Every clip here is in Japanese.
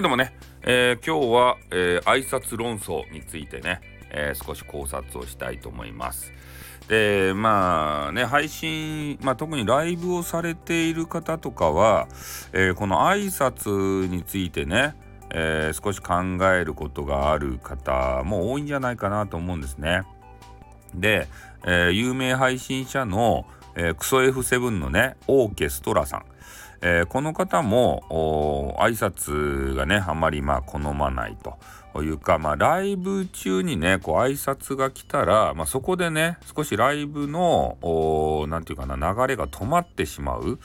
はいどうもね、えー、今日は、えー、挨拶論争についてね、えー、少し考察をしたいと思います。でまあね配信、まあ、特にライブをされている方とかは、えー、この挨拶についてね、えー、少し考えることがある方も多いんじゃないかなと思うんですね。で、えー、有名配信者の、えー、クソ F7 のねオーケストラさんえー、この方も挨拶がねあまりまあ好まないというか、まあ、ライブ中にねこう挨拶が来たら、まあ、そこでね少しライブの何て言うかな流れが止まってしまう。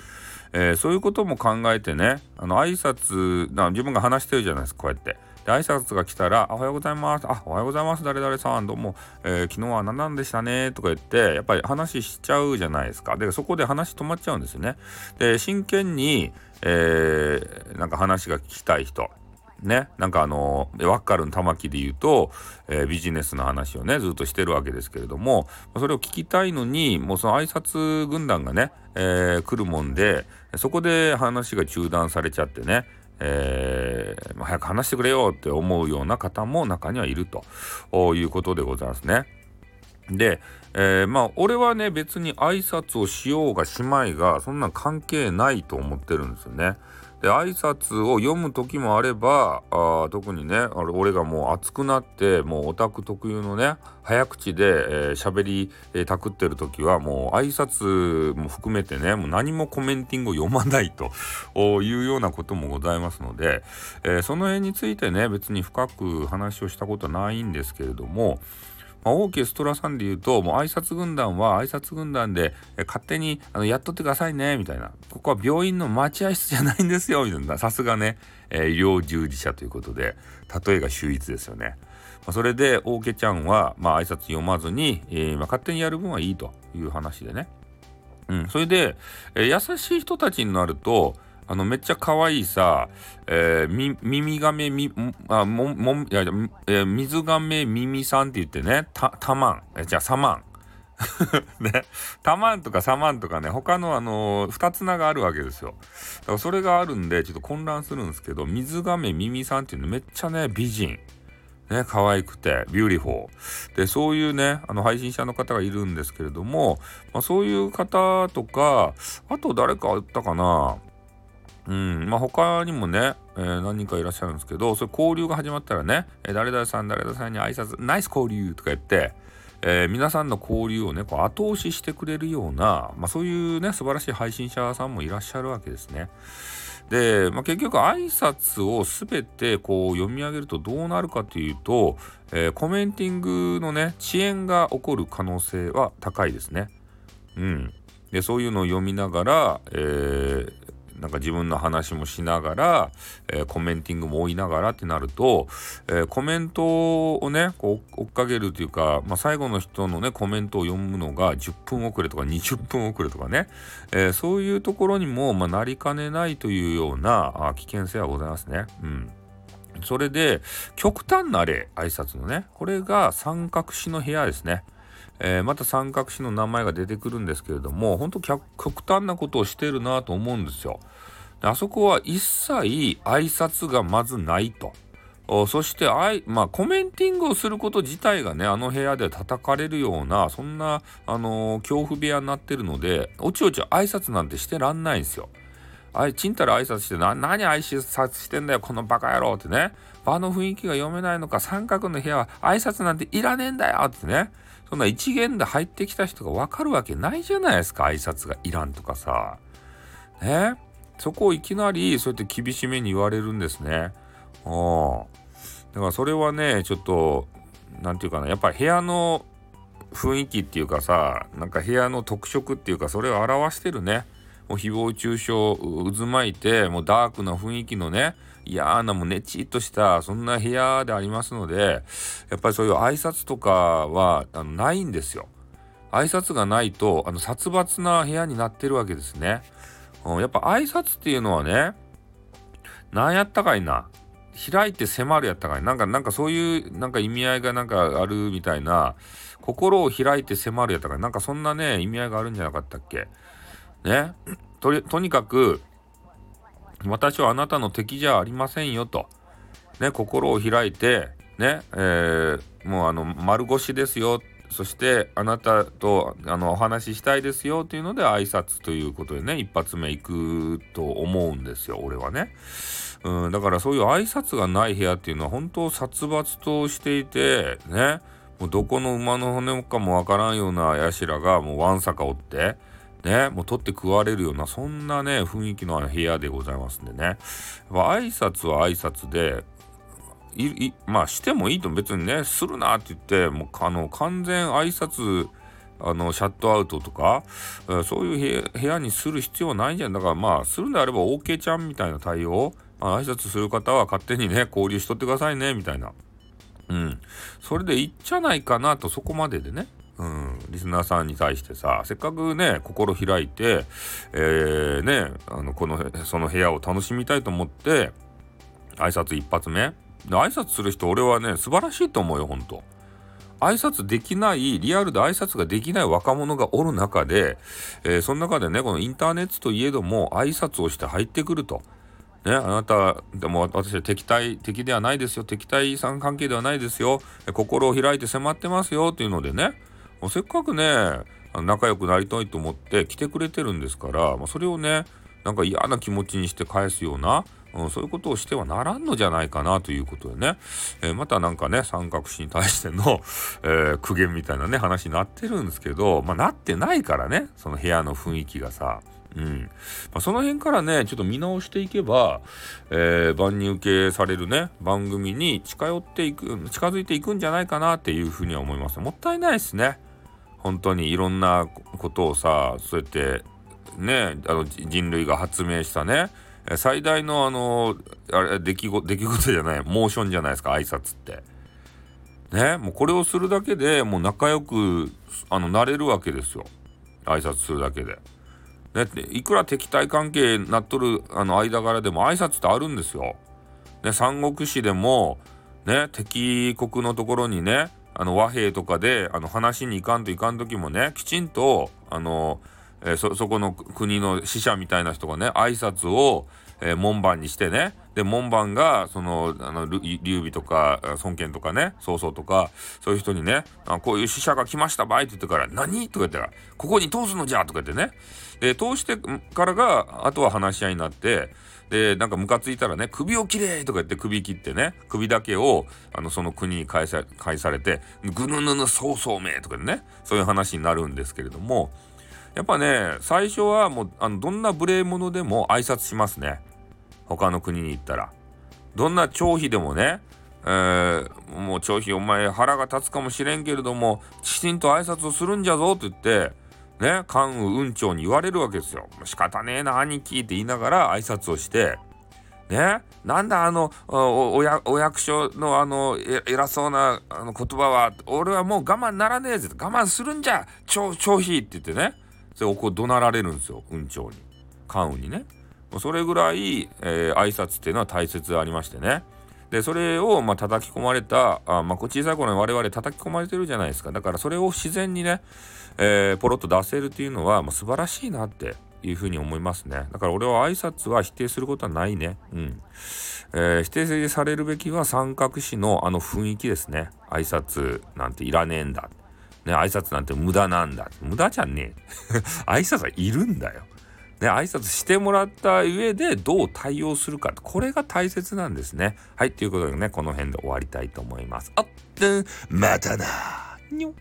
えー、そういうことも考えてねあの挨拶自分が話してるじゃないですかこうやって。で挨拶が来たら「おはようございます」「あおはようございます。誰々さん。どうも、えー、昨日は何なんでしたね」とか言ってやっぱり話しちゃうじゃないですか。でそこで話止まっちゃうんですよね。で真剣に、えー、なんか話が聞きたい人。ね、なんかあのワッカルの玉木で言うと、えー、ビジネスの話をねずっとしてるわけですけれどもそれを聞きたいのにもうその挨拶軍団がね、えー、来るもんでそこで話が中断されちゃってね。えー、早く話してくれよって思うような方も中にはいるということでございますね。で、えー、まあ俺はね別に挨拶をしようがしまいがそんな関係ないと思ってるんですよね。で挨拶を読む時もあればあ特にね俺がもう熱くなってもうオタク特有のね早口で喋、えー、り、たくってる時はもう挨拶も含めてねもう何もコメンティングを読まないと いうようなこともございますので、えー、その辺についてね別に深く話をしたことはないんですけれどもまあ、オーケストラさんで言うと、もう挨拶軍団は挨拶軍団で、え勝手にあのやっとってくださいね、みたいな。ここは病院の待合室じゃないんですよ、みたいな。さすがね、えー、医療従事者ということで、例えが秀逸ですよね。まあ、それで、オーケちゃんは、まあ、挨拶読まずに、えー、まあ、勝手にやる分はいいという話でね。うん、それで、えー、優しい人たちになると、あのめっちゃ可愛いさ、えー、み耳がめみあももいや、えー、水がめ耳さんって言ってねたたまん。えじゃあさまん。ね。たまんとかさまんとかね他のあのー、二つ名があるわけですよ。だからそれがあるんでちょっと混乱するんですけど水がめ耳さんっていうのめっちゃね美人。ね、可愛くて、 beautiful。で、そういうね、あの、配信者の方がいるんですけれども、まあ、そういう方とか、あと誰かあったかな？うん、まあ他にもね、えー、何人かいらっしゃるんですけど、それ交流が始まったらね、えー、誰々さん、誰々さんに挨拶、ナイス交流とか言って、えー、皆さんの交流をね、こう後押ししてくれるような、まあそういうね、素晴らしい配信者さんもいらっしゃるわけですね。で、まあ、結局挨拶を全てこう読み上げるとどうなるかというと、え、コメンティングのね、遅延が起こる可能性は高いですね。うん。で、そういうのを読みながら、えー、なんか自分の話もしながら、えー、コメンティングも追いながらってなると、えー、コメントをねこう追っかけるというか、まあ、最後の人のねコメントを読むのが10分遅れとか20分遅れとかね、えー、そういうところにも、まあ、なりかねないというようなあ危険性はございますね。うんそれで極端な例挨拶のねこれが三角詞の部屋ですね。えー、また三角詞の名前が出てくるんですけれども本当極端なことをしてるなと思うんですよ。あそこは一切挨拶がまずないと。そしてあい、まあ、コメンティングをすること自体がねあの部屋で叩かれるようなそんな、あのー、恐怖部屋になってるのでおちおち挨拶なんてしてらんないんですよ。あいちんたら挨拶してな何挨拶してんだよこのバカ野郎ってね場の雰囲気が読めないのか三角の部屋は挨拶なんていらねえんだよってねそんな一元で入ってきた人が分かるわけないじゃないですか挨拶がいらんとかさ。ね？そこをいきなりそうやって厳しめに言われるんですね。うん。だからそれはねちょっと何て言うかなやっぱり部屋の雰囲気っていうかさなんか部屋の特色っていうかそれを表してるね。もう誹謗中傷渦巻いてもうダークな雰囲気のね嫌なもうねちっとしたそんな部屋でありますのでやっぱりそういう挨拶とかはあのないんですよ。挨拶がないとあの殺伐な部屋になってるわけですね。うん、やっぱ挨拶っていうのはね何やったかいな。開いて迫るやったかいな。んかなんかそういうなんか意味合いがなんかあるみたいな心を開いて迫るやったかいな。んかそんなね意味合いがあるんじゃなかったっけ。ね。とにかく私はあなたの敵じゃありませんよと。ね、心を開いて、ね、えー、もうあの、丸腰ですよ。そしてあなたとあのお話ししたいですよというので挨拶ということでね一発目行くと思うんですよ俺はね。うん、だからそういう挨拶がない部屋っていうのは本当殺伐としていてねもうどこの馬の骨かもわからんような社がもうわんさかおってねもう取って食われるようなそんなね雰囲気の部屋でございますんでね。挨拶は挨拶でいまあしてもいいと別にねするなって言ってもうあの完全挨拶あのシャットアウトとか、そういう部屋にする必要はないじゃん。だからまあするんであれば OK ちゃんみたいな対応あ挨拶する方は勝手にね交流しとってくださいねみたいな。うん。それでいっちゃないかなとそこまででね。うんリスナーさんに対してさせっかくね心開いてえー、ねあのこのその部屋を楽しみたいと思って挨拶一発目で挨拶する人俺はね素晴らしいと思うよほんと。挨拶できないリアルで挨拶ができない若者がおる中で、えー、その中でねこのインターネットといえども挨拶をして入ってくると。ね、あなた、でも私は敵対、敵ではないですよ。敵対さん関係ではないですよ。心を開いて迫ってますよ。っていうのでね、せっかくね、仲良くなりたいと思って来てくれてるんですから、まあ、それをね、なんか嫌な気持ちにして返すような、うん、そういうことをしてはならんのじゃないかなということでね、えー、またなんかね、三角詞に対しての、えー、苦言みたいなね、話になってるんですけど、まあなってないからね、その部屋の雰囲気がさ。うん。まあ、その辺からね、ちょっと見直していけば、えー、万人受けされるね、番組に近寄っていく、近づいていくんじゃないかなっていうふうには思います。もったいないですね。本当にいろんなことをさ、そうやって、ね、あの人類が発明したね、最大のあの、あれ、出来事、出来事じゃない、モーションじゃないですか、挨拶って。ね、もうこれをするだけでもう仲良く、あの、なれるわけですよ。挨拶するだけで。ね、いくら敵対関係なっとるあの間柄でも挨拶ってあるんですよ。ね、三国志でも、ね、敵国のところにね、あの和平とかであの話に行かんといかん時もね、きちんと、あの、えー、そ、そこの国の使者みたいな人がね、挨拶を、えー、門番にしてね、で、門番が、その、あの、劉備とか、孫権とかね、曹操とか、そういう人にね、あこういう使者が来ましたばいって言ってから、何？とか言ったら、ここに通すのじゃとか言ってね。で、通してからが、あとは話し合いになって、で、なんかムカついたらね、首を切れとか言って首切ってね、首だけを、あの、その国に返さ返されて、ぐぬぬぬそうそうめとかね、そういう話になるんですけれども、やっぱね、最初はもう、あの、どんな無礼者でも挨拶しますね。他の国に行ったら。どんな長飛でもね、えー、もう長飛お前腹が立つかもしれんけれども、きちんと挨拶をするんじゃぞって言って、ね、関羽運長に言われるわけですよ。仕方ねえな、兄貴って言いながら挨拶をして、ね、なんだあのお役所のあの偉そうなあの言葉は俺はもう我慢ならねえぜ我慢するんじゃ長飛って言ってねそれをこう怒鳴られるんですよ運長に関羽にねそれぐらい、えー、挨拶っていうのは大切でありましてね。で、それを、まあ、叩き込まれた、あまあ、小さい頃に我々叩き込まれてるじゃないですか。だからそれを自然にね、えー、ポロッと出せるっていうのは、まあ、素晴らしいなっていうふうに思いますね。だから俺は挨拶は否定することはないね。うん。えー、否定されるべきは三角詞のあの雰囲気ですね。挨拶なんていらねえんだ。ね、挨拶なんて無駄なんだ。無駄じゃねえ。挨拶はいるんだよ。ね、挨拶してもらった上でどう対応するか。これが大切なんですね。はい、ということでね、この辺で終わりたいと思います。あっ、またなにょ